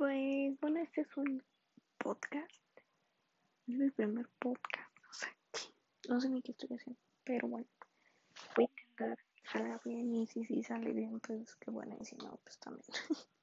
Pues bueno, este es un podcast. Es mi primer podcast. O sea, no sé ni qué estoy haciendo. Pero bueno, voy a intentar que salga bien. Y si sí sale bien, pues qué bueno. Y si no, pues también.